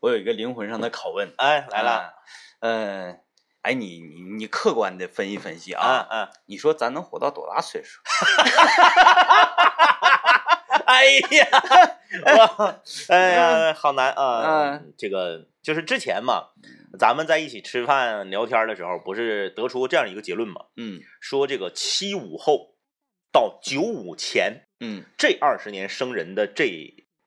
我有一个灵魂上的拷问，哎，来了，啊，嗯、哎，你你你客观的分析分析嗯啊，嗯，你说咱能活到多大岁数？哎呀，我，哎呀，好难啊！嗯，这个就是之前嘛，咱们在一起吃饭聊天的时候，不是得出这样一个结论嘛？嗯。说这个七五后到九五前嗯。这二十年生人的这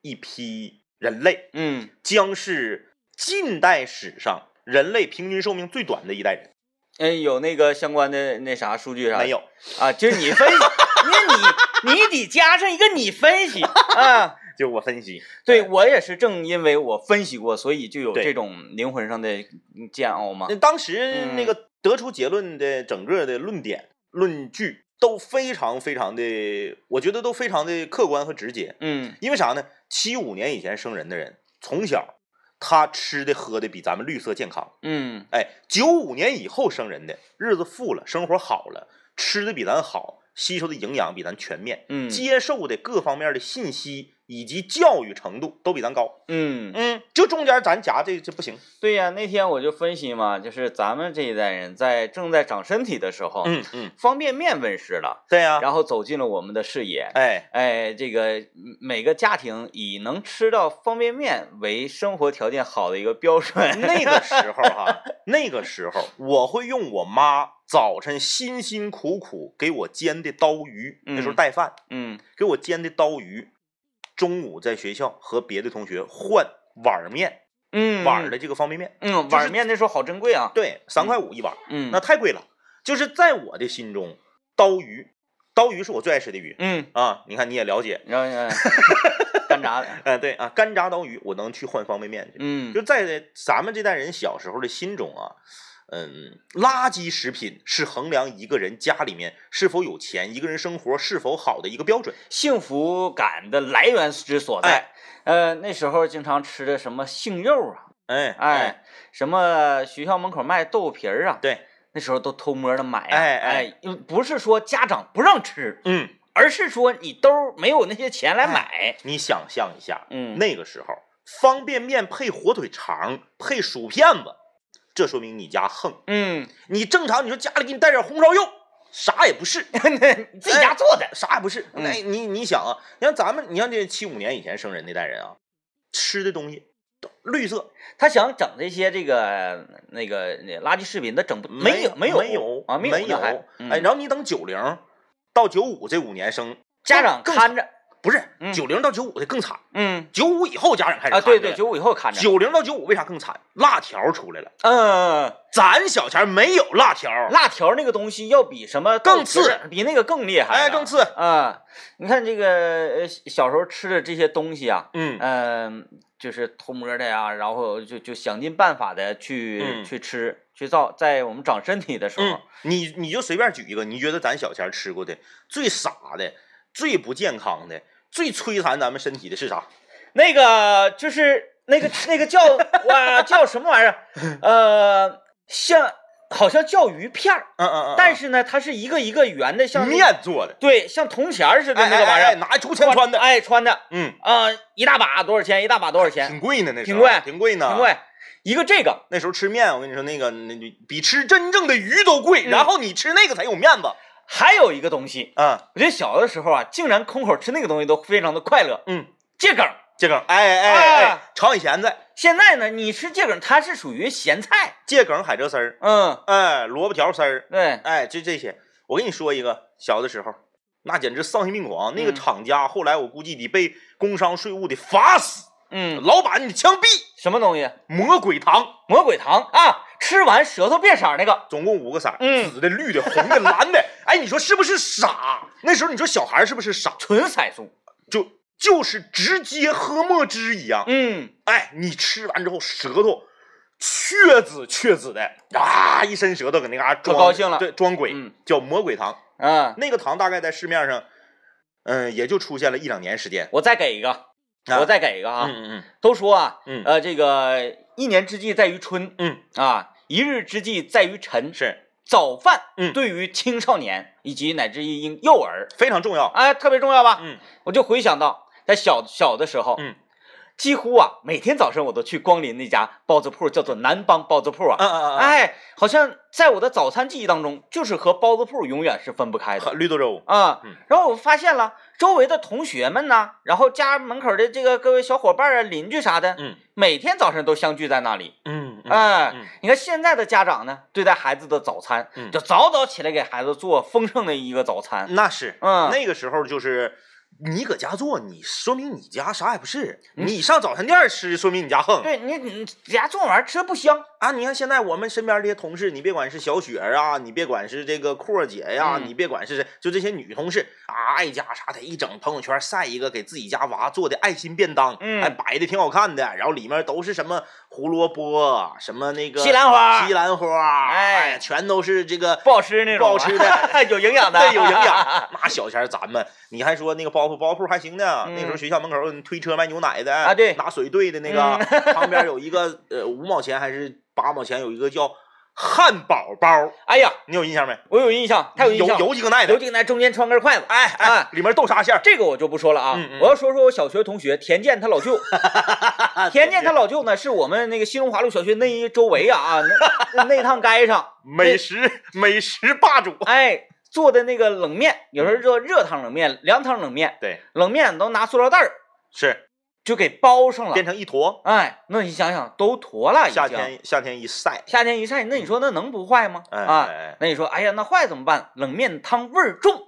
一批人类，嗯，将是近代史上人类平均寿命最短的一代人。嗯，有那个相关的那啥数据啥的没有，啊？就是你分析，那你你得加上一个你分析啊。就我分析，对我也是正因为我分析过，所以就有这种灵魂上的煎熬嘛那。当时嗯那个得出结论的整个的论点、论据都非常非常的，我觉得都非常的客观和直接。嗯因为啥呢？七五年以前生人的人，从小他吃的喝的比咱们绿色健康。嗯哎，九五年以后生人的日子富了，生活好了，吃的比咱好，吸收的营养比咱全面，嗯接受的各方面的信息以及教育程度都比咱高。嗯，嗯，就中间咱夹这这不行。对呀，那天我就分析嘛，就是咱们这一代人在正在长身体的时候，嗯嗯，方便面问世了，对呀、然后走进了我们的视野。哎，哎，这个嗯每个家庭以能吃到方便面为生活条件好的一个标准。那个时候哈，那个时候我会用我妈早晨辛辛苦苦给我煎的刀鱼，那时候嗯带饭，嗯给我煎的刀鱼，中午在学校和别的同学换碗面，嗯，碗的这个方便面，嗯碗面那时候好珍贵啊。对，三块五一碗，嗯，那太贵了。就是在我的心中，刀鱼，刀鱼是我最爱吃的鱼嗯，啊。你看你也了解，干炸的，哎、对啊，干炸刀鱼我能去换方便面去。嗯就在咱们这代人小时候的心中啊，嗯，垃圾食品是衡量一个人家里面是否有钱，一个人生活是否好的一个标准。幸福感的来源之所在。哎呃，那时候经常吃的什么杏肉啊，哎哎，什么学校门口卖豆腐皮儿啊，对，那时候都偷摸的买啊，哎哎哎，不是说家长不让吃，嗯，而是说你兜儿没有那些钱来买。你想象一下，嗯那个时候方便面配火腿肠配薯片子，这说明你家横。嗯，你正常你说家里给你带点红烧肉，啥也不是。你自己家做的，啥也不是。嗯那你你想啊，你像咱们，你像这七五年以前生人那代人啊，吃的东西都绿色，他想整这些这个那个那垃圾食品，他整不没有没有没有啊，没有哎，然后你等九零到九五这五年生，家长看着，不是嗯九零到九五的更惨，嗯九五以后家长开始啊，对对，九五以后看着，九零到九五为啥更惨？辣条出来了，嗯。咱小前没有辣条，辣条那个东西要比什么更次比那个更厉害，哎，更次，啊！你看这个呃小时候吃的这些东西啊，嗯嗯、就是偷摸的呀，然后就就想尽办法的去、嗯去吃，去造，在我们长身体的时候，嗯，你你就随便举一个，你觉得咱小前吃过的最傻的、最不健康的、最摧残咱们身体的是啥？那个就是那个 那个叫哇叫什么玩意儿？呃，像好像叫鱼片儿，嗯嗯嗯，但是呢，它是一个一个圆的，像面做的，对，像铜钱儿似的哎那个玩意儿，哎哎拿竹签穿的，哎，穿的。嗯，啊、一大把多少钱？一大把多少钱？挺贵呢，那时挺贵。候挺贵呢，挺贵。一个这个，那时候吃面，我跟你说，那个那那比吃真正的鱼都贵，嗯。然后你吃那个才有面子还有一个东西，嗯。我觉得小的时候啊，竟然空口吃那个东西都非常的快乐。嗯，芥梗，芥梗，哎哎哎啊，炒以咸菜，现在呢，你吃芥梗，它是属于咸菜。芥梗海蜇丝儿，嗯，哎，萝卜条丝儿，对，哎，就这些，我跟你说一个，小的时候那简直丧心病狂，那个嗯。厂家后来我估计得被工商税务得罚死，嗯，老板你得枪毙。什么东西？魔鬼糖。魔鬼糖啊，吃完舌头变色那个。总共五个色，嗯紫的、绿的、红的、蓝的。哎，你说是不是傻？那时候你说小孩是不是傻？纯色素。就就是直接喝墨汁一样。嗯，哎，你吃完之后舌头雀紫雀紫的，啊，一伸舌头搁那嘎装，高兴了对，装鬼，嗯叫魔鬼糖。嗯，那个糖大概在市面上，嗯、也就出现了一两年时间。我再给一个，啊我再给一个啊。嗯嗯都说啊，嗯呃，这个一年之计在于春嗯啊，一日之计在于晨嗯，。是早饭，嗯对于青少年以及乃至于婴幼儿，非常重要。哎，特别重要吧？嗯我就回想到在小小的时候，嗯，几乎啊每天早上我都去光临那家包子铺，叫做南邦包子铺啊。嗯嗯嗯，哎，好像在我的早餐记忆当中，就是和包子铺永远是分不开的喝绿豆粥，啊嗯。然后我发现了周围的同学们呐，然后家门口的这个各位小伙伴啊、邻居啥的，嗯每天早上都相聚在那里。嗯嗯哎，嗯你看现在的家长呢，对待孩子的早餐，嗯就早早起来给孩子做丰盛的一个早餐。那是，嗯那个时候就是你搁家做，你说明你家啥也不是，嗯你上早餐店吃，说明你家横。对你，你家做玩意儿吃不香。啊，你看现在我们身边这些同事，你别管是小雪儿啊，你别管是这个阔姐呀，嗯你别管是谁，就这些女同事啊，爱家啥的，一整朋友圈晒一个给自己家娃做的爱心便当，嗯还摆的挺好看的，然后里面都是什么胡萝卜，什么那个西兰花西兰花，哎哎，全都是这个不好吃那种，不好吃的，有营养的，对，有营养。那小钱咱们，你还说那个包铺，包铺还行呢。嗯那时候学校门口有推车卖牛奶的啊对拿水兑的那个，嗯旁边有一个呃五毛钱还是八毛钱，有一个叫汉堡包，哎呀，你有印象没？我有印象，太有印象有，有几个奶的，有几个奶中间穿根筷子。哎哎啊，里面豆沙馅儿。这个我就不说了啊，我要说说我小学同学田健他老舅。田健他老舅呢，是我们那个新荣华路小学那一周围啊啊那那趟街上，美食美食霸主。哎做的那个冷面，有时候做热汤冷面、凉汤冷面，对，冷面都拿塑料袋儿是就给包上了变。成一坨，哎，那你想想，都坨了已经。夏天夏天一晒，夏天一晒，那你说那能不坏吗？哎啊那你说，哎呀，那坏怎么办？冷面汤味儿重，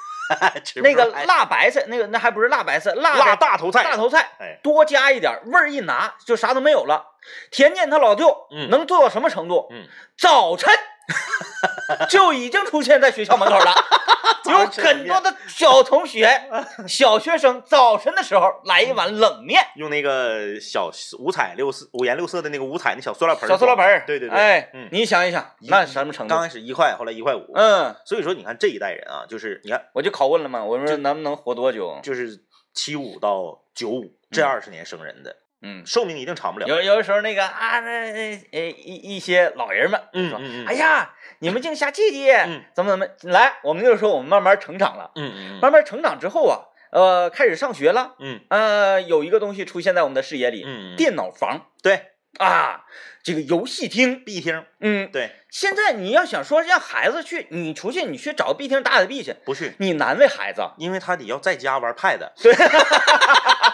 吃那个辣白菜，那个那还不是辣白菜，辣辣大头菜，大头菜，哎，多加一点，味儿一拿就啥都没有了。田健他老舅，嗯能做到什么程度？嗯，早晨 就已经出现在学校门口了，有很多的小同学、小学生早晨的时候来一碗冷面，用那个小五彩六色、五颜六色的那个五彩那小塑料盆儿，小塑料盆儿。对对对，哎嗯，你想一想，那什么程度刚？开始一块，后来一块五。嗯，所以说，你看这一代人啊，就是你看，我就拷问了嘛，我说能不能活多久？就是七五到九五这二十年生人的，嗯，寿命一定长不了。有有的时候那个啊，那那呃一一些老人们说，嗯嗯。嗯哎呀，你们净瞎记记，嗯。怎么怎么来，我们就是说我们慢慢成长了，嗯嗯慢慢成长之后啊，呃，开始上学了，嗯。呃，有一个东西出现在我们的视野里，嗯嗯，电脑房。对。啊，这个游戏厅，，B 厅。嗯，对，现在你要想说让孩子去，你出去你去找个 B 厅打打 B 去，不去，你难为孩子，因为他得要在家玩 Pad。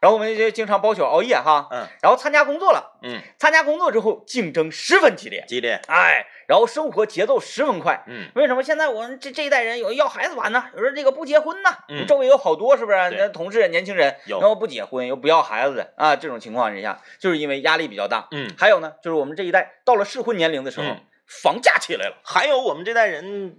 然后我们就经常包宿熬夜哈，嗯然后参加工作了，嗯，参加工作之后竞争十分激烈，激烈。哎，然后生活节奏十分快。嗯为什么现在我们这这一代人有要孩子晚呢？有人这个不结婚呢？嗯周围有好多是不是？对那同事、年轻人，有然后不结婚又不要孩子的啊，这种情况之下，就是因为压力比较大。嗯，还有呢，就是我们这一代到了适婚年龄的时候，嗯房价起来了。还有我们这代人，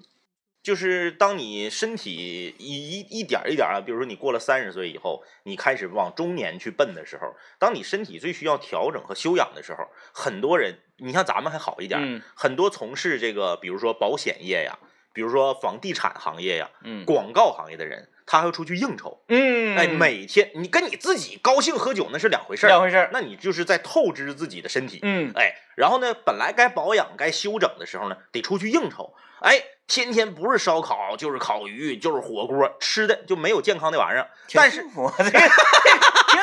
就是当你身体一一一点儿一点儿啊，比如说你过了三十岁以后，你开始往中年去奔的时候，当你身体最需要调整和修养的时候，很多人，你像咱们还好一点，嗯很多从事这个，比如说保险业呀，比如说房地产行业呀、嗯广告行业的人，他还要出去应酬，嗯，哎，每天你跟你自己高兴喝酒那是两回事儿，两回事儿。那你就是在透支自己的身体，嗯哎，然后呢，本来该保养、该休整的时候呢，得出去应酬。哎，天天不是烧烤就是烤鱼，就是火锅，吃的就没有健康的玩意儿。但是，挺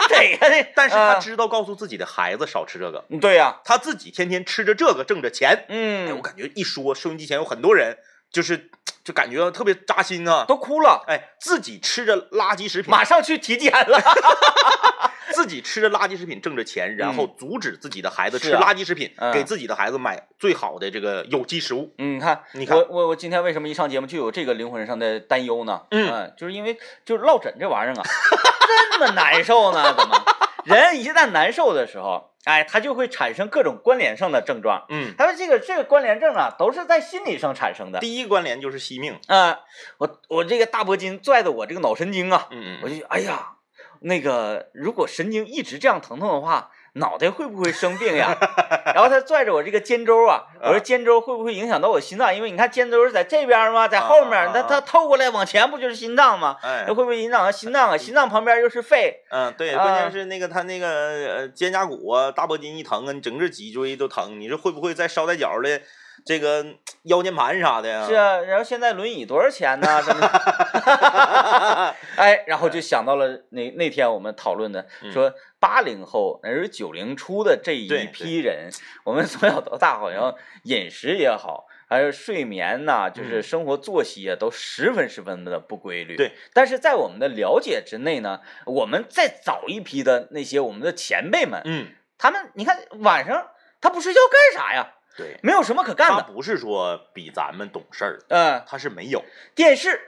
得呀。但是他啊知道告诉自己的孩子少吃这个，嗯对呀，他自己天天吃着这个挣着钱。哎，我嗯，感觉一说收音机前有很多人，就是就感觉特别扎心啊。都哭了，哎，自己吃着垃圾食品，马上去体检了。自己吃着垃圾食品挣着钱，然后阻止自己的孩子吃垃圾食品，嗯给自己的孩子买最好的这个有机食物。嗯，你看，你看我我我今天为什么一上节目就有这个灵魂上的担忧呢？嗯就是因为就是落枕这玩意儿啊，这么难受呢？怎么？人一旦难受的时候，哎，他就会产生各种关联上的症状。嗯，他说这个这个关联症啊，都是在心理上产生的。第一关联就是惜命。啊、我我这个大脖筋拽的我这个脑神经啊，嗯我就哎呀，那个如果神经一直这样疼痛的话，脑袋会不会生病呀？然后他拽着我这个肩周啊，我说肩周会不会影响到我心脏？因为你看肩周是在这边吗？在后面，啊啊啊它它透过来往前不就是心脏吗？哎那，会不会影响到心脏啊？心脏旁边又是肺，嗯，对，啊关键是那个他那个呃肩胛骨啊、大脖筋一疼啊，你整个脊椎都疼，你说会不会在捎带脚的这个腰间盘啥的呀。是啊，然后现在轮椅多少钱呢？什么的？哎，然后就想到了那那天我们讨论的，嗯说八零后那是九零初的这一批人，我们从小到大好像饮食也好，还有睡眠呐、就是嗯生活作息啊，都十分十分的不规律。对，但是在我们的了解之内呢，我们再早一批的那些我们的前辈们，嗯，他们你看晚上他不睡觉干啥呀？对，没有什么可干的。他不是说比咱们懂事儿，嗯，他是没有。电视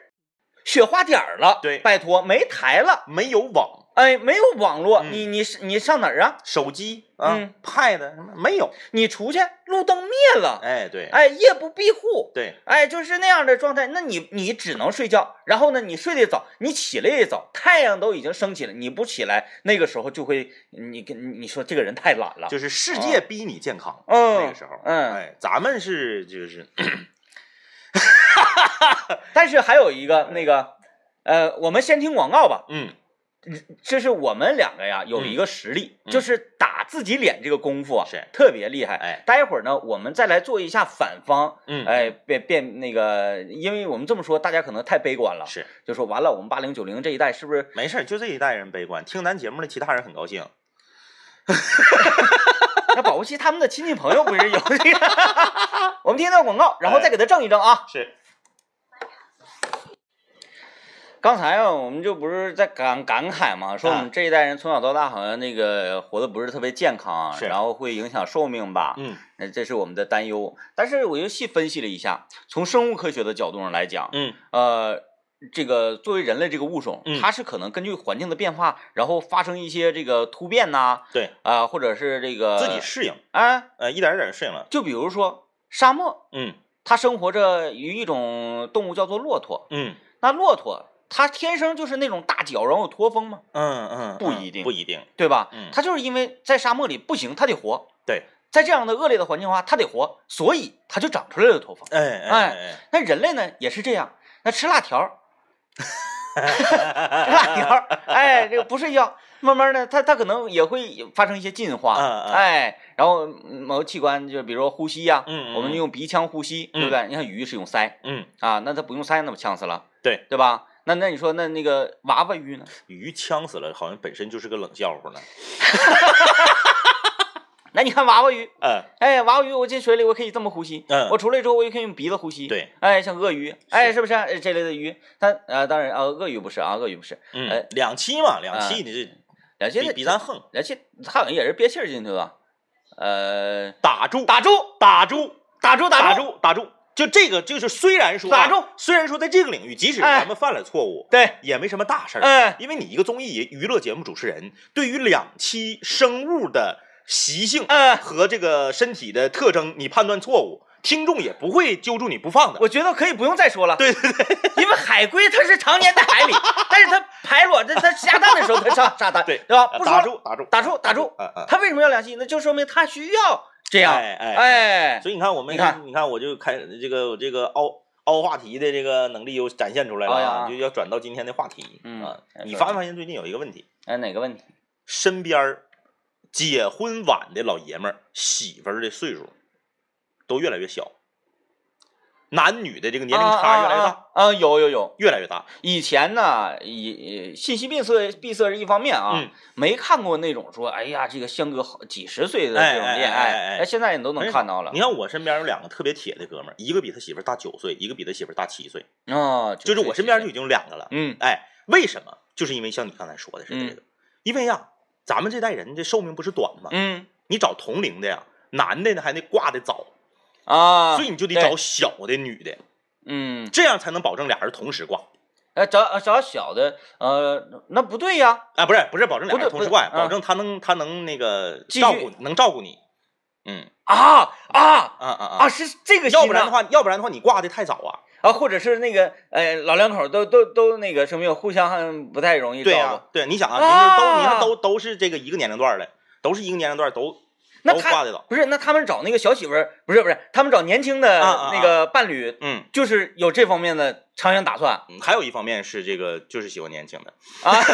雪花点儿了，对。拜托没台了，没有网，哎，没有网络，嗯你你是你上哪儿啊？手机啊、嗯 pad 什么没有。你出去路灯灭了，哎，对，哎，夜不闭户，对，哎，就是那样的状态。那你你只能睡觉，然后呢，你睡得早，你起来也早，太阳都已经升起了，你不起来，那个时候就会你跟你说这个人太懒了，就是世界逼你健康、嗯那个时候，嗯哎，咱们是就是 但是还有一个那个，呃，我们先听广告吧。嗯这是我们两个呀有一个实力，嗯就是打自己脸这个功夫啊，是特别厉害。哎待会儿呢，我们再来做一下反方。嗯哎，变变那个，因为我们这么说，大家可能太悲观了，是就说完了，我们八零九零这一代是不是？没事，就这一代人悲观，听咱节目的其他人很高兴。那保不齐他们的亲戚朋友不是有这个？我们听听广告，然后再给他正一正啊。是，刚才啊，我们就不是在感感慨嘛，说我啊们这一代人从小到大好像那个活的不是特别健康，是然后会影响寿命吧？嗯那这是我们的担忧。但是我又细分析了一下，从生物科学的角度上来讲，嗯呃，这个作为人类这个物种，嗯它是可能根据环境的变化，然后发生一些这个突变呐、对，啊、或者是这个自己适应，啊，呃，一点儿一点儿适应了。就比如说沙漠，嗯它生活着于一种动物叫做骆驼，嗯那骆驼它天生就是那种大脚，然后有驼峰吗？嗯嗯，嗯不一定不一定。对吧？嗯它就是因为在沙漠里不行，它得活。对，在这样的恶劣的环境下，它得活，所以它就长出来了驼峰。哎哎哎那人类呢也是这样，那吃辣条吃辣条儿，哎，这个不睡觉，慢慢的，它它可能也会发生一些进化，哎，然后嗯某个器官就比如说呼吸呀、嗯嗯我们用鼻腔呼吸，对不对？你看鱼是用鳃嗯，啊，那它不用鳃，那不呛死了，对对吧？那那你说那那个娃娃鱼呢？鱼呛死了，好像本身就是个冷笑话呢。那你看娃娃鱼，嗯哎，娃娃鱼我进水里我可以这么呼吸，嗯我出来之后我也可以用鼻子呼吸，对，哎，像鳄鱼，哎，是不是这类的鱼？它呃，当然啊，鳄鱼不是啊，鳄鱼不是，嗯哎，两栖嘛，两栖你这两栖比比咱横，两栖它好像也是憋气儿进去的，呃，打住打住，打住打住，住，打住打住。就这个，就是虽然说啊打住，虽然说在这个领域，即使哎咱们犯了错误，对，也没什么大事儿。哎，因为你一个综艺娱乐节目主持人，对于两栖生物的习性哎，和这个身体的特征，你判断错误，听众也不会揪住你不放的。我觉得可以不用再说了，对对对因为海龟它是常年在海里，但是它排卵，它它下蛋的时候它上沙滩，对对吧？不说打住打住打住，打住，嗯嗯。它为什么要两栖？那就说明它需要这样，哎哎哎，所以你看，我们你看，你看，我就开这个我这个凹凹话题的这个能力又展现出来了哎啊，就要转到今天的话题嗯啊。哎你发没发现最近有一个问题？哎，哪个问题？身边儿结婚晚的老爷们儿媳妇儿的岁数都越来越小，男女的这个年龄差越来越大，啊啊啊啊有有有，越来越大。以前呢，以信息闭塞闭塞是一方面啊，嗯。没看过那种说，哎呀，这个相隔好几十岁的哎这种恋哎哎哎哎。爱，哎，现在你都能看到了。你看我身边有两个特别铁的哥们儿，一个比他媳妇儿大九岁，一个比他媳妇儿大七岁，啊，就是我身边就已经有两个了。嗯。哎，为什么？就是因为像你刚才说的是这个，因。为呀，咱们这代人这寿命不是短吗？嗯。你找同龄的呀，男的呢还得挂的早，啊，所以你就得找小的女的，嗯，这样才能保证俩人同时挂。呃，找找小的，呃，那不对呀，啊，不是不是保证俩人同时挂，保证他能他能那个照顾能照顾你。嗯。啊啊啊啊啊！啊，是这个要不然的话，要不然的话你挂的太早啊。啊，或者是那个呃老两口都都都那个什么互相还不太容易照顾，对，你想啊，啊。你是都你看都都是这个一个年龄段的，都是一个年龄段，都那他挂的早。不是，那他们找那个小媳妇儿，不是不是，他们找年轻的那个伴侣，嗯，就是有这方面的长远打算嗯还有一方面是这个就是喜欢年轻的。啊。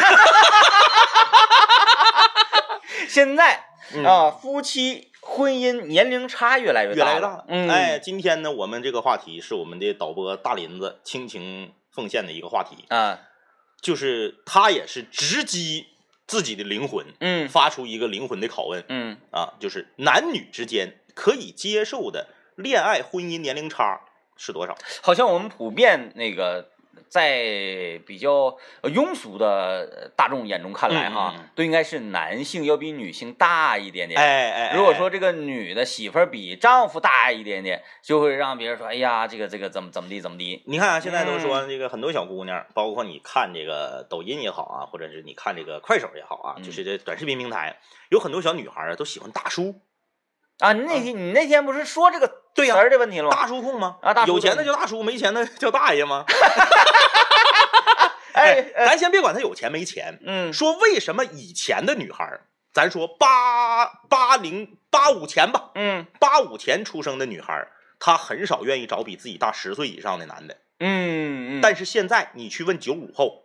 现在嗯啊，夫妻婚姻年龄差越来越大越来越大了。嗯，哎，今天呢，我们这个话题是我们的导播大林子倾情奉献的一个话题，啊，就是他也是直击自己的灵魂，嗯发出一个灵魂的拷问嗯啊，就是男女之间可以接受的恋爱婚姻年龄差是多少？好像我们普遍那个在比较呃庸俗的呃大众眼中看来哈，嗯嗯嗯都应该是男性要比女性大一点点。哎哎，哎如果说这个女的媳妇儿比丈夫大一点点，就会让别人说，哎呀，这个这个怎么怎么地怎么地。你看啊，现在都嗯说这个很多小姑娘，包括你看这个抖音也好啊，或者是你看这个快手也好啊，嗯就是这短视频平台，有很多小女孩啊都喜欢大叔，啊，你那天你那天不是说这个对呀词儿的问题了吗？大叔控吗？啊大叔有钱的叫大叔，没钱的 叫大爷吗？哎，哎咱先别管他有钱没钱，嗯说为什么以前的女孩儿，咱说八八零八五前吧，嗯八五前出生的女孩儿，她很少愿意找比自己大十岁以上的男的。嗯嗯，但是现在你去问九五后，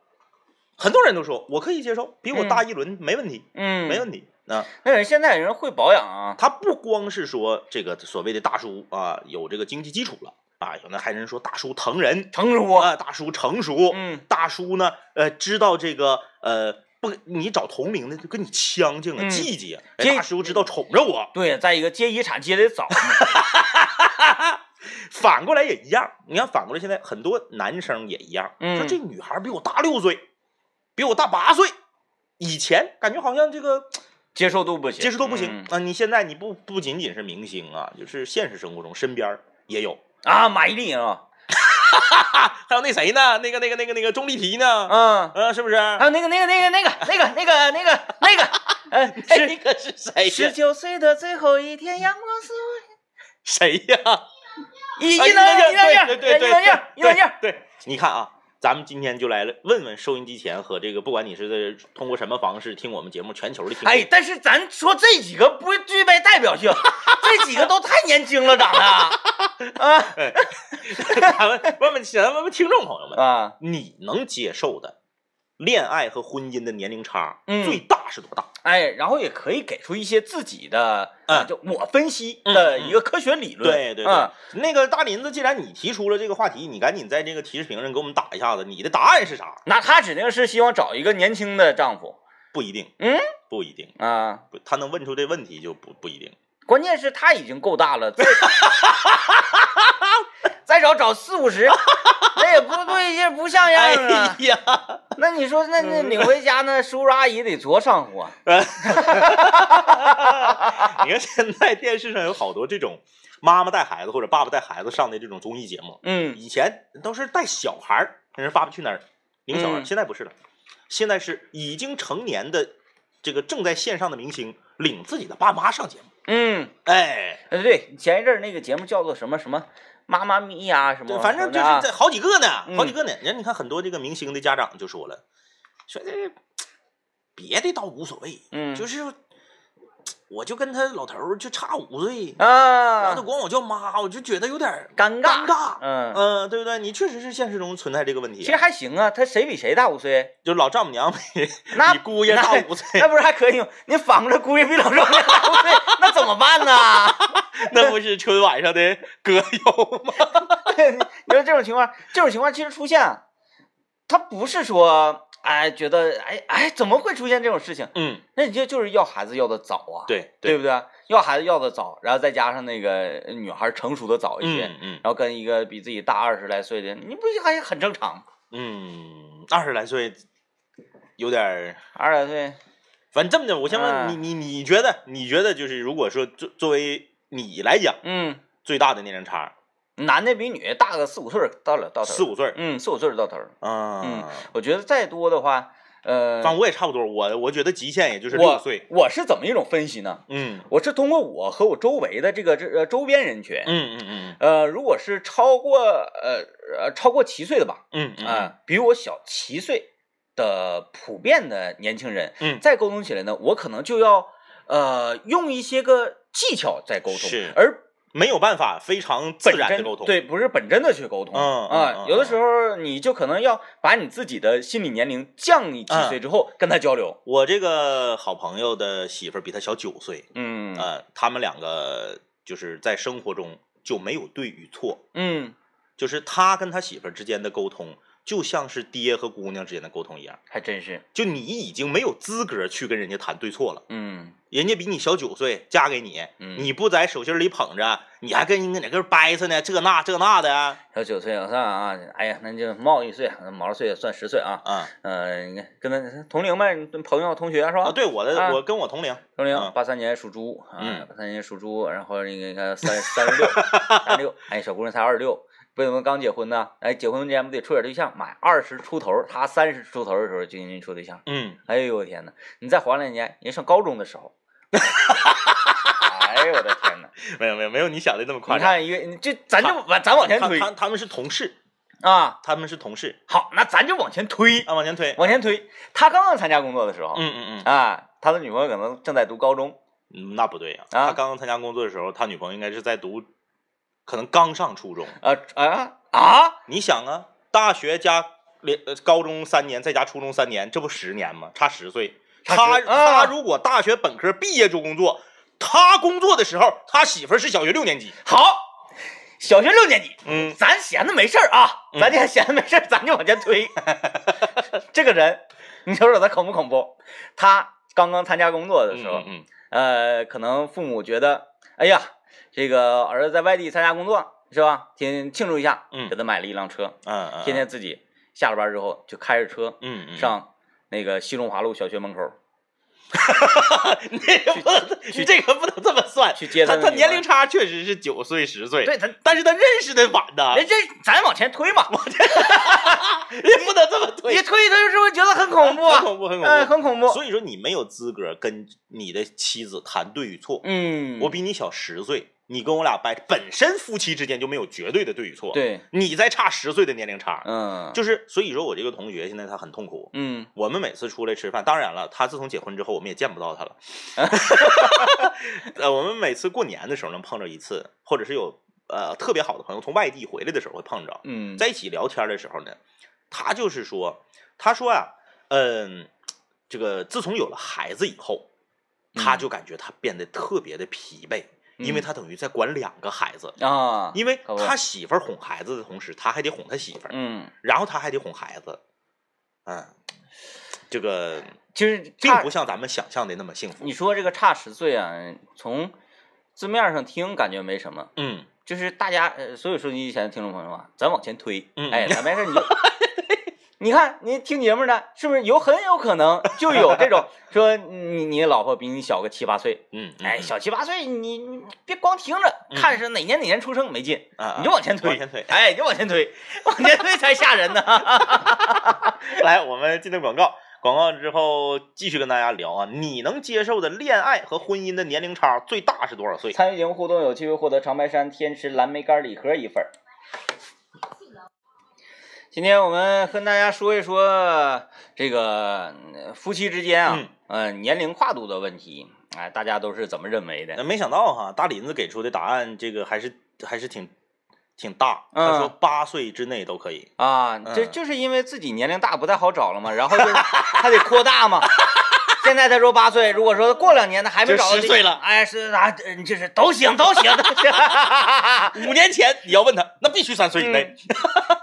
很多人都说我可以接受，比我大一轮没问题，嗯没问题。啊，那人现在人会保养啊，他不光是说这个所谓的大叔啊，有这个经济基础了啊，有的还人说大叔疼人成熟。啊，大叔成熟，嗯大叔呢，呃，知道这个呃，不，你找同龄的就跟你呛劲了，嗯季节，哎这大叔知道宠着我，对，再一个接遗产接的早嘛，反过来也一样。你看，反过来现在很多男生也一样，嗯说这女孩比我大六岁，比我大八岁，以前感觉好像这个接受度不行，接受度不行嗯啊。你现在你不不仅仅是明星啊，就是现实生活中身边儿也有。啊，马伊琍啊，还有那谁呢？那个、那个、那个、那个钟丽缇呢？嗯，呃，是不是？还有那个那个那个那个那个那个那个那个，呃，那个是谁十呀？九岁的最后一天，阳光是谁呀？我一啊一等一等对一对对对一等一一等一对，你看啊，咱们今天就来问问收音机前和这个，不管你是通过什么方式听我们节目，全球的听众，哎，但是咱说这几个不具备代表性，这几个都太年轻了，长得 啊。咱们问问咱们问问听众朋友们，啊，你能接受的恋爱和婚姻的年龄差嗯最大是多大？哎，然后也可以给出一些自己的，就我分析的一个科学理论，对对嗯对，那个大林子，既然你提出了这个话题，你赶紧在这个提示屏上给我们打一下子，你的答案是啥？那他指定是希望找一个年轻的丈夫，不一定，嗯不一定，啊，不，他能问出这问题就不不一定。关键是他已经够大了，再 再找找四五十，那也不对，劲不像样啊。哎呀，那你说，那那领回家那叔叔阿姨得多上火？你看现在电视上有好多这种妈妈带孩子或者爸爸带孩子上的这种综艺节目，嗯以前都是带小孩儿，人《爸爸去哪儿》领小孩现在不是了，现在是已经成年的这个正在线上的明星领自己的爸妈上节目。嗯，哎，呃对，前一阵儿那个节目叫做什么什么妈妈咪呀什么，对，反正就是什么的啊这好几个呢，嗯。好几个呢。人你看很多这个明星的家长就说了，说这别的倒无所谓，嗯。就是我就跟他老头儿就差五岁啊，然后啊他，管我叫妈，我就觉得有点尴尬尴尬。嗯，嗯、对不对？你确实是现实中存在这个问题。其实还行啊，他谁比谁大五岁？就老丈母娘比 那比姑爷大五岁，那不是还可以吗？你反过来姑爷比老丈母娘大五岁，那怎么办呢？那不是春晚上的歌谣吗？你说这种情况，这种情况其实出现啊，他不是说哎觉得哎哎怎么会出现这种事情？嗯，那你就就是要孩子要的早啊，对对不对？要孩子要的早，然后再加上那个女孩成熟的早一些，嗯嗯然后跟一个比自己大二十来岁的，你不还很正常？嗯，二十来岁有点儿。二十来岁，反正这么的，我先问嗯你，你你觉得，你觉得就是如果说作作为你来讲，嗯，最大的年龄差男的比女的大个四五岁到了到头，四五岁，嗯，四五岁儿到头儿。嗯，我觉得再多的话，呃，反正我也差不多，我我觉得极限也就是我六岁，我是怎么一种分析呢？嗯。我是通过我和我周围的这个这呃周边人群，嗯嗯嗯。呃，如果是超过呃呃超过七岁的吧，嗯嗯。啊、比我小七岁的普遍的年轻人，嗯。再沟通起来呢，我可能就要呃用一些个技巧在沟通，是。而没有办法非常自然的沟通。，对，不是本真的去沟通。嗯嗯啊嗯，有的时候你就可能要把你自己的心理年龄降你几岁之后跟他交流。我这个好朋友的媳妇儿比他小九岁，嗯呃，他们两个就是在生活中就没有对与错，嗯，就是他跟他媳妇儿之间的沟通，就像是爹和姑娘之间的沟通一样，还真是。就你已经没有资格去跟人家谈对错了。嗯人家比你小九岁，嫁给你，嗯你不在手心里捧着，你还跟人家哪个掰扯呢？这那这那的啊，小九岁，我算啊，哎呀，那就冒一岁，毛二岁也算十岁啊。嗯呃，你看跟他同龄呗，朋友、同学是吧？啊！对，我的、啊我跟我同龄，同龄嗯，八三年属猪啊嗯，八三年属猪，然后那个你看三三十六，三十六，哎，小姑娘才二十六，不怎么刚结婚呢，哎，结婚之前不得处点对象？妈呀，二十出头，他三十出头的时候就给人处对象，嗯，哎呦我天呐，你再缓两年，人上高中的时候，哎呦我的天呐，没有没有没有你想的那么夸你。看一个，你这咱就往咱往前推他他他们是同事，啊，他们是同事好，那咱就往前推，啊，往前推，往前推，他刚刚参加工作的时候，嗯嗯嗯啊，他的女朋友可能正在读高中，嗯，那不对呀、啊他刚刚参加工作的时候，他女朋友应该是在读，可能刚上初中。啊啊啊，你想啊，大学加连呃高中三年，再加初中三年，这不十年吗？差十岁。他他如果大学本科毕业就工作，他工作的时候，他媳妇儿是小学六年级。好，小学六年级，嗯，咱闲的没事儿啊，嗯咱就闲的没事儿，咱就往前推。这个人，你瞅瞅他恐不恐怖？他刚刚参加工作的时候，嗯嗯呃，可能父母觉得，哎呀，这个儿子在外地参加工作是吧？天天庆祝一下，嗯给他买了一辆车，嗯嗯，天天自己下了班之后就开着车嗯嗯上那个西中华路小学门口那个 不能，你这个不能这么算。去接他他年龄差确实是九岁十岁，对他，但是他认识的晚呐，人这咱往前推嘛，人 不能这么推你，推一推是不是觉得很恐怖啊？很恐怖，很恐怖，哎，很恐怖。所以说你没有资格跟你的妻子谈对与错。嗯，我比你小十岁，你跟我俩掰，本身夫妻之间就没有绝对的对与错。，对，你再差十岁的年龄差，嗯，就是所以说我这个同学现在他很痛苦。嗯我们每次出来吃饭，当然了，他自从结婚之后，我们也见不到他了。呃，我们每次过年的时候能碰着一次，或者是有呃特别好的朋友从外地回来的时候会碰着，嗯，在一起聊天的时候呢，他就是说，他说啊，嗯，这个自从有了孩子以后，他嗯就感觉他变得特别的疲惫，因为嗯他等于在管两个孩子，啊，因为他媳妇儿哄孩子的同时，他还得哄他媳妇儿，嗯，然后他还得哄孩子，嗯，这个其实并不像咱们想象的那么幸福。你说这个差十岁啊，从字面上听感觉没什么，嗯就是大家呃，所有收音机前的听众朋友啊，咱往前推，嗯哎，咱没事你就。你看，你听节目的，是不是有很有可能就有这种 说你你老婆比你小个七八岁，嗯，嗯哎，小七八岁，你你别光听着，看是哪年哪年出生没劲，啊，你就往前推，往前推。哎，你就往前推，往前推才吓人呢。来，我们进段广告，广告之后继续跟大家聊啊，你能接受的恋爱和婚姻的年龄差最大是多少岁？参与节目互动有机会获得长白山天池蓝莓干礼盒一份儿。今天我们跟大家说一说这个呃夫妻之间啊，嗯呃，年龄跨度的问题，哎，大家都是怎么认为的？那没想到哈，大林子给出的答案，这个还是还是挺挺大。嗯他说八岁之内都可以。啊，这嗯就是因为自己年龄大不太好找了嘛，然后就 还得扩大嘛。现在他说八岁，如果说过两年他还没找到10岁了哎，是啊，呃就是都行都行都行。五年前你要问他，那必须三岁以内。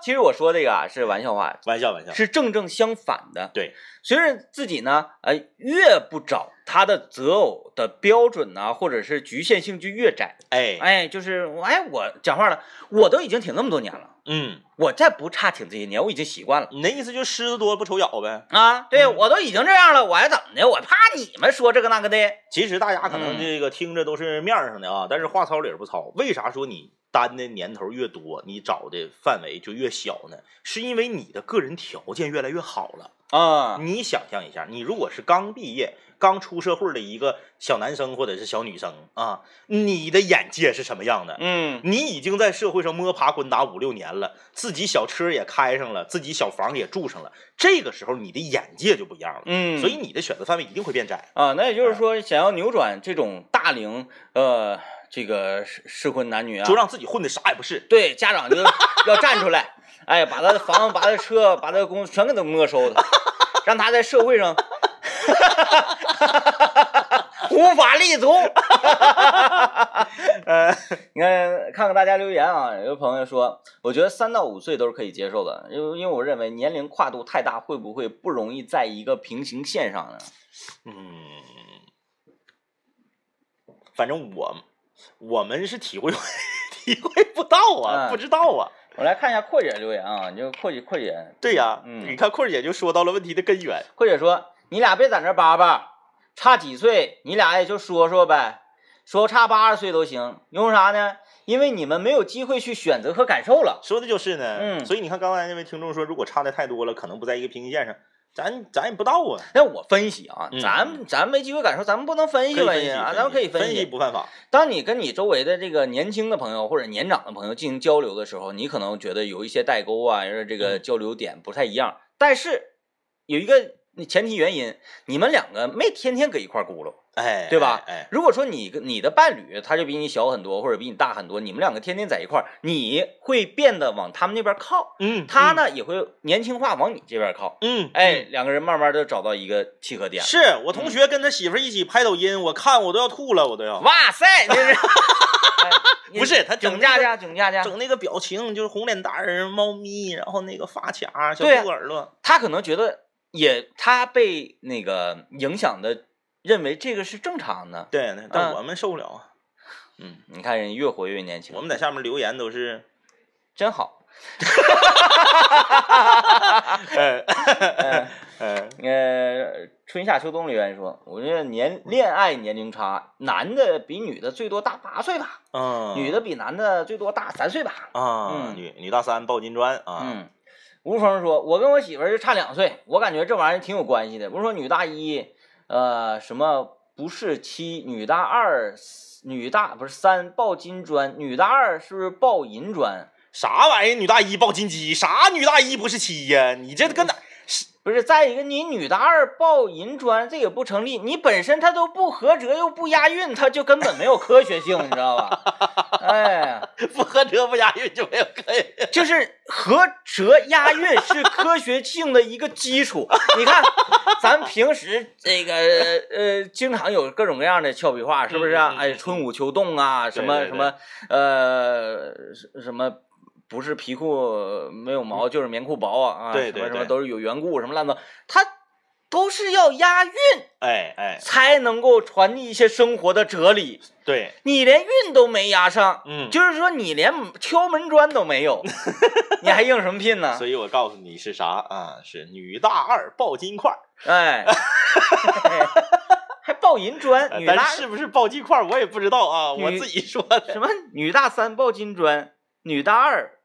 其实我说这个啊是玩笑话，玩笑玩笑。是正正相反的。对，随着自己呢，呃，越不找他的择偶的标准呢，或者是局限性就越窄。哎，哎，就是我哎，我讲话了，我都已经挺那么多年了，嗯，我再不差挺这些年，我已经习惯了。你那意思就是狮子多不愁咬呗？啊，对，嗯我都已经这样了，我还怎么的？我怕你们说这个那个的。其实大家可能嗯这个听着都是面儿上的啊，但是话糙理儿不糙。为啥说你单的年头越多，你找的范围就越小呢？是因为你的个人条件越来越好了。啊，你想象一下，你如果是刚毕业、刚出社会的一个小男生或者是小女生啊，你的眼界是什么样的？嗯你已经在社会上摸爬滚打五六年了，自己小车也开上了，自己小房也住上了，这个时候你的眼界就不一样了，嗯，所以你的选择范围一定会变窄。啊，那也就是说，想要扭转这种大龄呃这个适适婚男女啊，就让自己混的啥也不是。对家长就要站出来，哎，把他的房、把他的车、把他的公司全给他没收了，让他在社会上 无法立足。呃，你看，看看大家留言啊，有个朋友说，我觉得三到五岁都是可以接受的，因为因为我认为年龄跨度太大，会不会不容易在一个平行线上呢？嗯，反正我我们是体会体会不到啊，嗯不知道啊。我来看一下阔姐留言啊，你就阔姐阔姐，对呀，嗯你看阔姐就说到了问题的根源。阔姐说，你俩别在那叭叭，差几岁，你俩也就说说呗，说差八十岁都行，因为啥呢？因为你们没有机会去选择和感受了。说的就是呢，嗯所以你看刚才那位听众说，如果差的太多了，可能不在一个平行线上，咱咱也不知道啊。那我分析啊，嗯咱咱没机会感受，咱们不能分析分析析啊，咱们可以分析。不犯法。当你跟你周围的这个年轻的朋友或者年长的朋友进行交流的时候，你可能觉得有一些代沟啊，这个嗯交流点不太一样。但是有一个前提原因，你们两个没天天搁一块儿咕噜。哎，对吧哎，哎如果说你跟你的伴侣他就比你小很多，或者比你大很多，你们两个天天在一块儿，你会变得往他们那边靠，嗯，他呢也会年轻化往你这边靠。嗯，嗯，哎，两个人慢慢的找到一个契合点。是我同学跟他媳妇一起拍抖音，我看我都要吐了，我都要。哇塞，这是，哎 不是他整整架架，整架架，整那个表情就是红脸蛋儿、猫咪，然后那个发卡、小兔耳朵，他可能觉得也他被那个影响的，认为这个是正常的。对，但嗯我们受不了啊。嗯，你看人越活越年轻，我们在下面留言都是，真好。呃 嗯呃，呃，春夏秋冬留言说，我觉得年恋爱年龄差，男的比女的最多大八岁吧，嗯，女的比男的最多大三岁吧。啊，嗯女女大三抱金砖啊，嗯，吴峰说，我跟我媳妇儿就差两岁，我感觉这玩意儿挺有关系的。不是说女大一，呃，什么不是七，女大二，女大不是三抱金砖，女大二是不是抱银砖？啥玩意儿？女大一抱金鸡，啥女大一不是七呀？你这跟哪？不是，再一个，你女大二抱银砖，这也不成立。你本身它都不合辙又不押韵，它就根本没有科学性，你知道吧？哎，不合辙不押韵就没有可以。就是合辙押韵是科学性的一个基础。你看，咱平时这个呃，经常有各种各样的俏皮话，是不是啊？哎，春捂秋冻啊，什么什么呃，什么。不是皮裤没有毛，就是棉裤薄啊！啊，对对对什么什么都是有缘故，什么乱糟，它都是要押韵哎哎，才能够传递一些生活的哲理。对，你连韵都没押上，嗯，就是说你连敲门砖都没有，你还应什么聘呢？所以我告诉你是啥啊？是女大二抱金块，哎，还抱银砖，女大是不是抱金块我也不知道啊，我自己说的。什么女大三抱金砖，女大二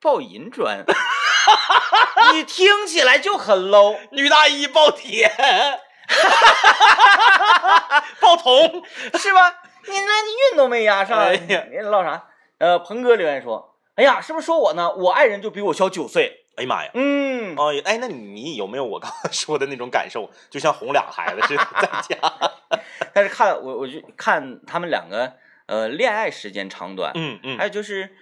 抱银砖，你听起来就很 low。女大一抱铁，抱铜，是吧？你那你运都没压上，哎呀你唠啥？呃，鹏哥留言说：“哎呀，是不是说我呢？我爱人就比我小九岁。哎呀妈呀！嗯，哦，哎，那你有没有我刚刚说的那种感受？就像哄俩孩子似的在家。但是看我我就看他们两个呃恋爱时间长短，嗯嗯还有就是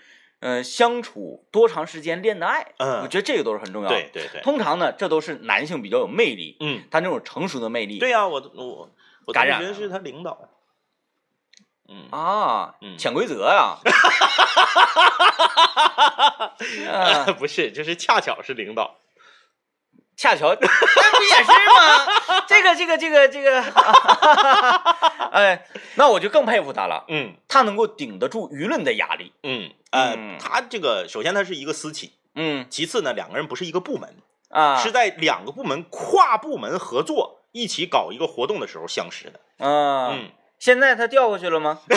呃相处多长时间恋的爱，嗯我嗯，觉得这个都是很重要的。对对对，通常呢，这都是男性比较有魅力，嗯，他那种成熟的魅力。对呀、我我我感染了同学是他领导。嗯，啊，嗯潜规则呀。啊 不是，就是恰巧是领导。恰巧，那 不也是吗？这个这个这个这个，哎，那我就更佩服他了，嗯他能够顶得住舆论的压力。嗯呃，嗯他这个首先他是一个私企，嗯其次呢，两个人不是一个部门，啊，是在两个部门跨部门合作一起搞一个活动的时候相识的。啊，嗯，现在他调过去了吗？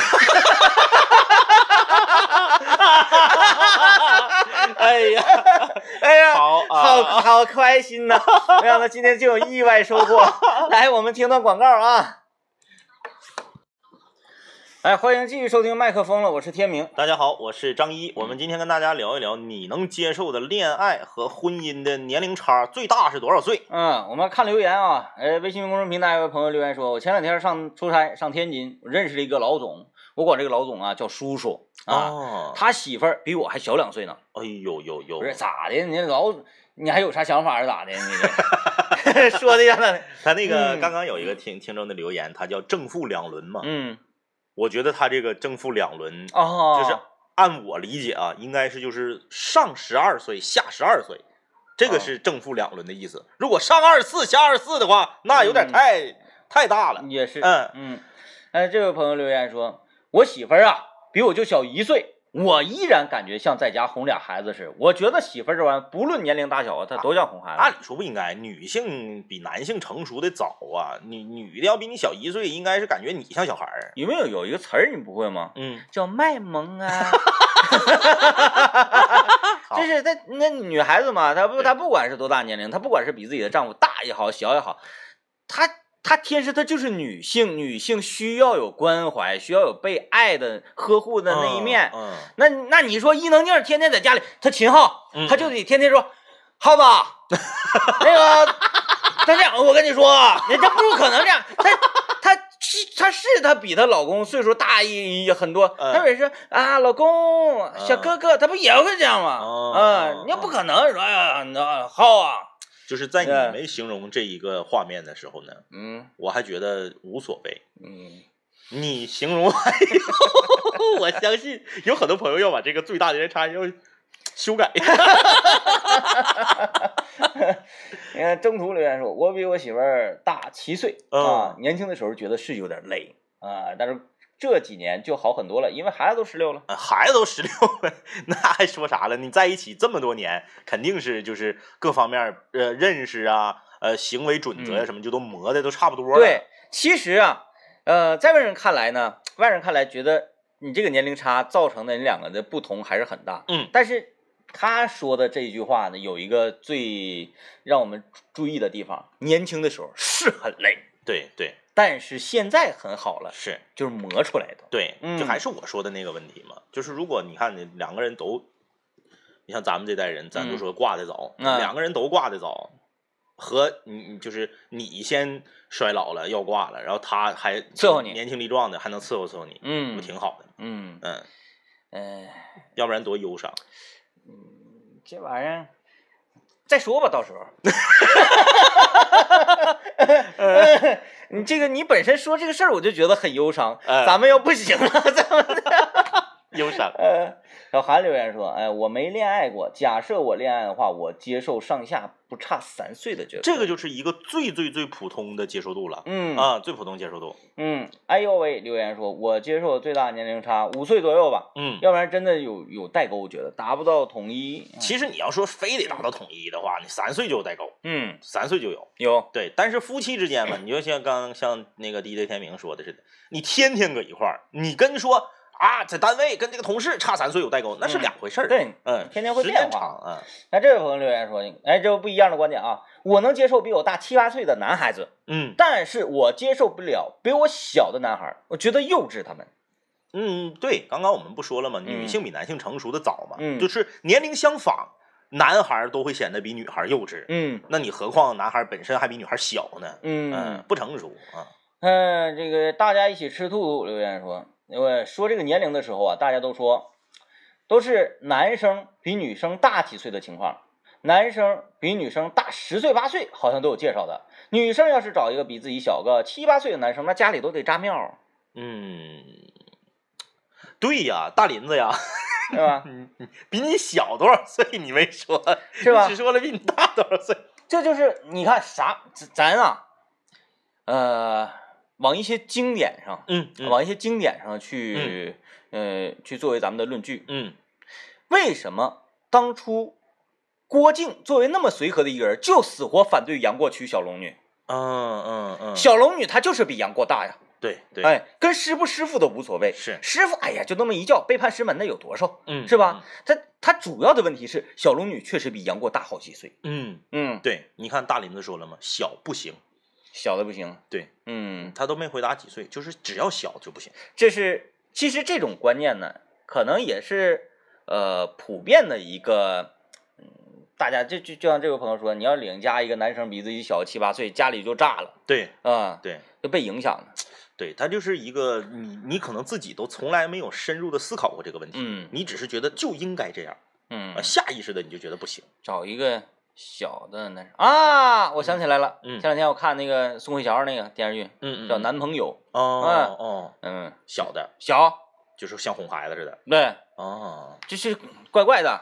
哎呀，哎呀，好好啊，好开心呐！没想到今天就有意外收获。来，我们听段广告啊。哎，欢迎继续收听麦克风了，我是天明。大家好，我是张一。我们今天跟大家聊一聊，你能接受的恋爱和婚姻的年龄差最大是多少岁？嗯，我们看留言啊。哎，微信公众平台有位朋友留言说，我前两天上出差上天津，我认识了一个老总，我管这个老总啊叫叔叔啊，哦，他媳妇儿比我还小两岁呢。哎呦呦呦不，是咋的？你老你还有啥想法是咋的？你这 说的让他他那个嗯刚刚有一个听听众的留言，他叫正负两轮嘛，嗯我觉得他这个正负两轮，哦，就是按我理解啊，应该是就是上十二岁，下十二岁，这个哦是正负两轮的意思。如果上二十四，下二十四的话，那有点嗯太、太大了。也是嗯嗯，哎，这位朋友留言说，我媳妇儿啊比我就小一岁。我依然感觉像在家哄俩孩子似的。我觉得媳妇儿这玩意儿，不论年龄大小啊，她都像哄孩子。按理说不应该，女性比男性成熟的早啊，女女的要比你小一岁，应该是感觉你像小孩儿。有没有有一个词儿你不会吗？嗯，叫卖萌啊。好这是她那女孩子嘛，她不她不管是多大年龄，她不管是比自己的丈夫大也好小也好，她她天生她就是女性，女性需要有关怀，需要有被爱的呵护的那一面。嗯，那那你说伊能静天天在家里，她秦昊嗯，她就得天天说，耗子，那个，她这样，我跟你说，人家不可能这样，她她是她是她比她老公岁数大一一很多，嗯她也是啊，老公，小哥哥，她不也会这样吗？哦嗯，你要不可能说，哎呀，那耗啊，就是在你没形容这一个画面的时候呢，嗯我还觉得无所谓。嗯，你形容完以后，我相信有很多朋友要把这个最大年龄差要修改。你看中途留言说，我比我媳妇儿大七岁嗯啊，年轻的时候觉得是有点累啊，但是这几年就好很多了，因为孩子都十六了。呃孩子都十六了，那还说啥了？你在一起这么多年，肯定是就是各方面呃认识啊，呃行为准则呀、嗯什么就都磨的都差不多了。对，其实啊，呃，在外人看来呢，外人看来觉得你这个年龄差造成的你两个的不同还是很大。嗯但是他说的这一句话呢，有一个最让我们注意的地方：年轻的时候是很累，对对但是现在很好了，是，就是磨出来的。对，嗯就还是我说的那个问题嘛，就是如果你看你两个人都，你像咱们这代人，咱就嗯说挂的早，嗯两个人都挂的早。和你你就是你先衰老了要挂了，然后他还伺候你年轻力壮的还能伺候伺候你，嗯不嗯挺好的嗯，嗯、要不然多忧伤。嗯这玩意儿再说吧，到时候。你这个你本身说这个事儿，我就觉得很忧伤。哎咱们要不行了，咱们忧伤。呃，小韩留言说：“哎，我没恋爱过。假设我恋爱的话，我接受上下不差三岁的角色。”这个就是一个最最最普通的接受度了。嗯啊，最普通接受度。嗯，哎呦喂，留言说：“我接受最大年龄差五岁左右吧，嗯，要不然真的有有代沟，我觉得达不到统一。其实你要说非得达到统一的话，你三岁就有代沟，嗯，三岁就有。有，对，但是夫妻之间嘛，你就像刚像那个 DJ 天明说的似的，你天天搁一块儿，你跟说啊，在单位跟这个同事差三岁有代沟，那是嗯两回事儿。对，嗯，天天会时变化。间长啊。那这位朋友留言说：“哎，这不一样的观点啊！我能接受比我大七八岁的男孩子，嗯但是我接受不了比我小的男孩，我觉得幼稚他们。嗯，对，刚刚我们不说了吗？嗯女性比男性成熟的早嘛，嗯就是年龄相仿，男孩儿都会显得比女孩儿幼稚。嗯那你何况男孩儿本身还比女孩儿小呢？嗯嗯，不成熟啊。嗯，这个大家一起吃兔留言说，因为说这个年龄的时候啊，大家都说都是男生比女生大几岁的情况，男生比女生大十岁八岁，好像都有介绍的。女生要是找一个比自己小个七八岁的男生，那家里都得扎庙，嗯，对呀，大林子呀，对吧？比你小多少岁？你没说，是吧只说了比你大多少岁。这就是你看啥，咱咱啊，呃，往一些经典上，嗯嗯往一些经典上去，呃，去作为咱们的论据。嗯为什么当初郭靖作为那么随和的一个人，就死活反对杨过娶小龙女？嗯嗯嗯，小龙女她就是比杨过大呀，对对，哎，跟师不师傅都无所谓。是师傅，哎呀，就那么一叫，背叛师门的有多少？嗯是吧？？他他主要的问题是小龙女确实比杨过大好几岁。嗯，嗯，对，你看大林子说了吗？小不行，小的不行。对嗯，他都没回答几岁，就是只要小就不行。这是其实这种观念呢，可能也是呃普遍的一个，嗯，大家就就就像这位朋友说，你要领家一个男生比自己小七八岁，家里就炸了对啊、对，就被影响了。对，他就是一个你你可能自己都从来没有深入的思考过这个问题，嗯你只是觉得就应该这样，嗯啊，，下意识的你就觉得不行。找一个小的那是啊，我想起来了，嗯前两天我看那个宋慧乔那个电视剧叫《嗯嗯嗯男朋友哦哦，》，嗯，小的，小，就是像哄孩子似的。对，哦，就是怪怪的。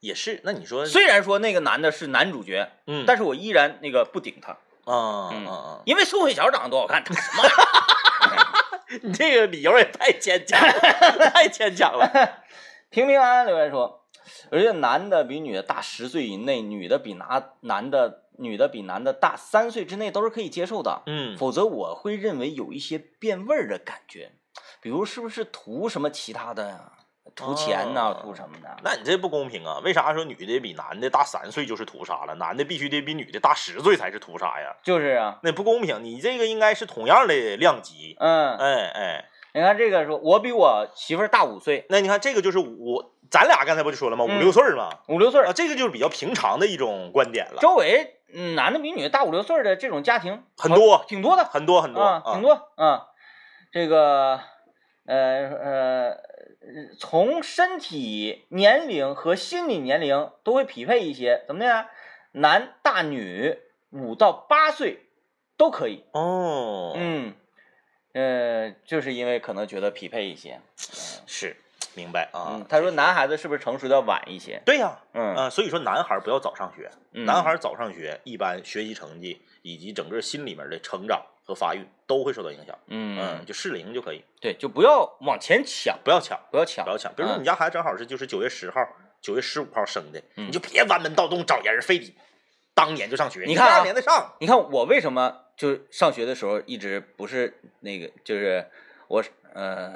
也是。那你说，虽然说那个男的是男主角，嗯，但是我依然那个不顶他，啊嗯啊啊，因为宋慧乔长得多好看？你这个理由也太牵强了，太牵强了。平平安安留言说，我觉得男的比女的大十岁以内，女的比男男的女的比男的大三岁之内都是可以接受的，嗯，否则我会认为有一些变味儿的感觉，比如是不是图什么其他的呀？图钱呐、哦图什么的？那你这不公平啊？为啥说女的比男的大三岁就是屠杀了，男的必须得比女的大十岁才是屠杀呀？就是啊，那不公平，你这个应该是同样的量级。嗯，哎哎，你看这个说，我比我媳妇儿大五岁，那你看这个就是我，咱俩刚才不就说了吗？五嗯六岁儿嘛，五六岁儿啊，，这个就是比较平常的一种观点了，周围嗯男的比女的大五六岁儿的这种家庭很多挺多的，很多很多啊，挺多啊。这个呃呃，从身体年龄和心理年龄都会匹配一些，怎么的呀？男大女五到八岁都可以。哦，嗯，呃，就是因为可能觉得匹配一些。是明白啊嗯，。他说男孩子是不是成熟的晚一些？对呀，嗯啊，所以说男孩不要早上学，嗯男孩早上学，一般学习成绩以及整个心里面的成长和发育都会受到影响。嗯，嗯，就适龄就可以，对，就不要往前抢，不要抢，不要抢，不要抢。比如说嗯你家孩子正好是就是九月十号、九月十五号生的，嗯你就别弯门盗洞找人，非得当年就上学。你看啊第二年再上，你看我为什么就上学的时候一直不是那个，就是我呃，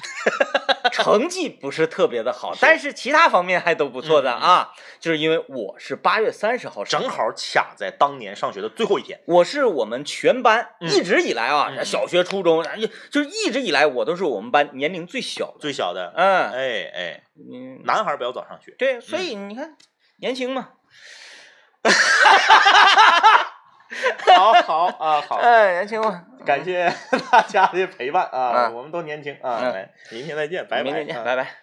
成绩不是特别的好，但是其他方面还都不错的啊。就是因为我是八月三十号，正好卡在当年上学的最后一天。我是我们全班嗯一直以来啊，嗯小学、初中，哎就是一直以来我都是我们班年龄最小的。最小的，嗯哎哎，嗯，男孩不要早上学。对，所以你看，年轻嘛，好好啊，好，哎，年轻嘛，感谢大家的陪伴啊，嗯我们都年轻啊，明天再见，拜拜，明天见，啊。拜拜。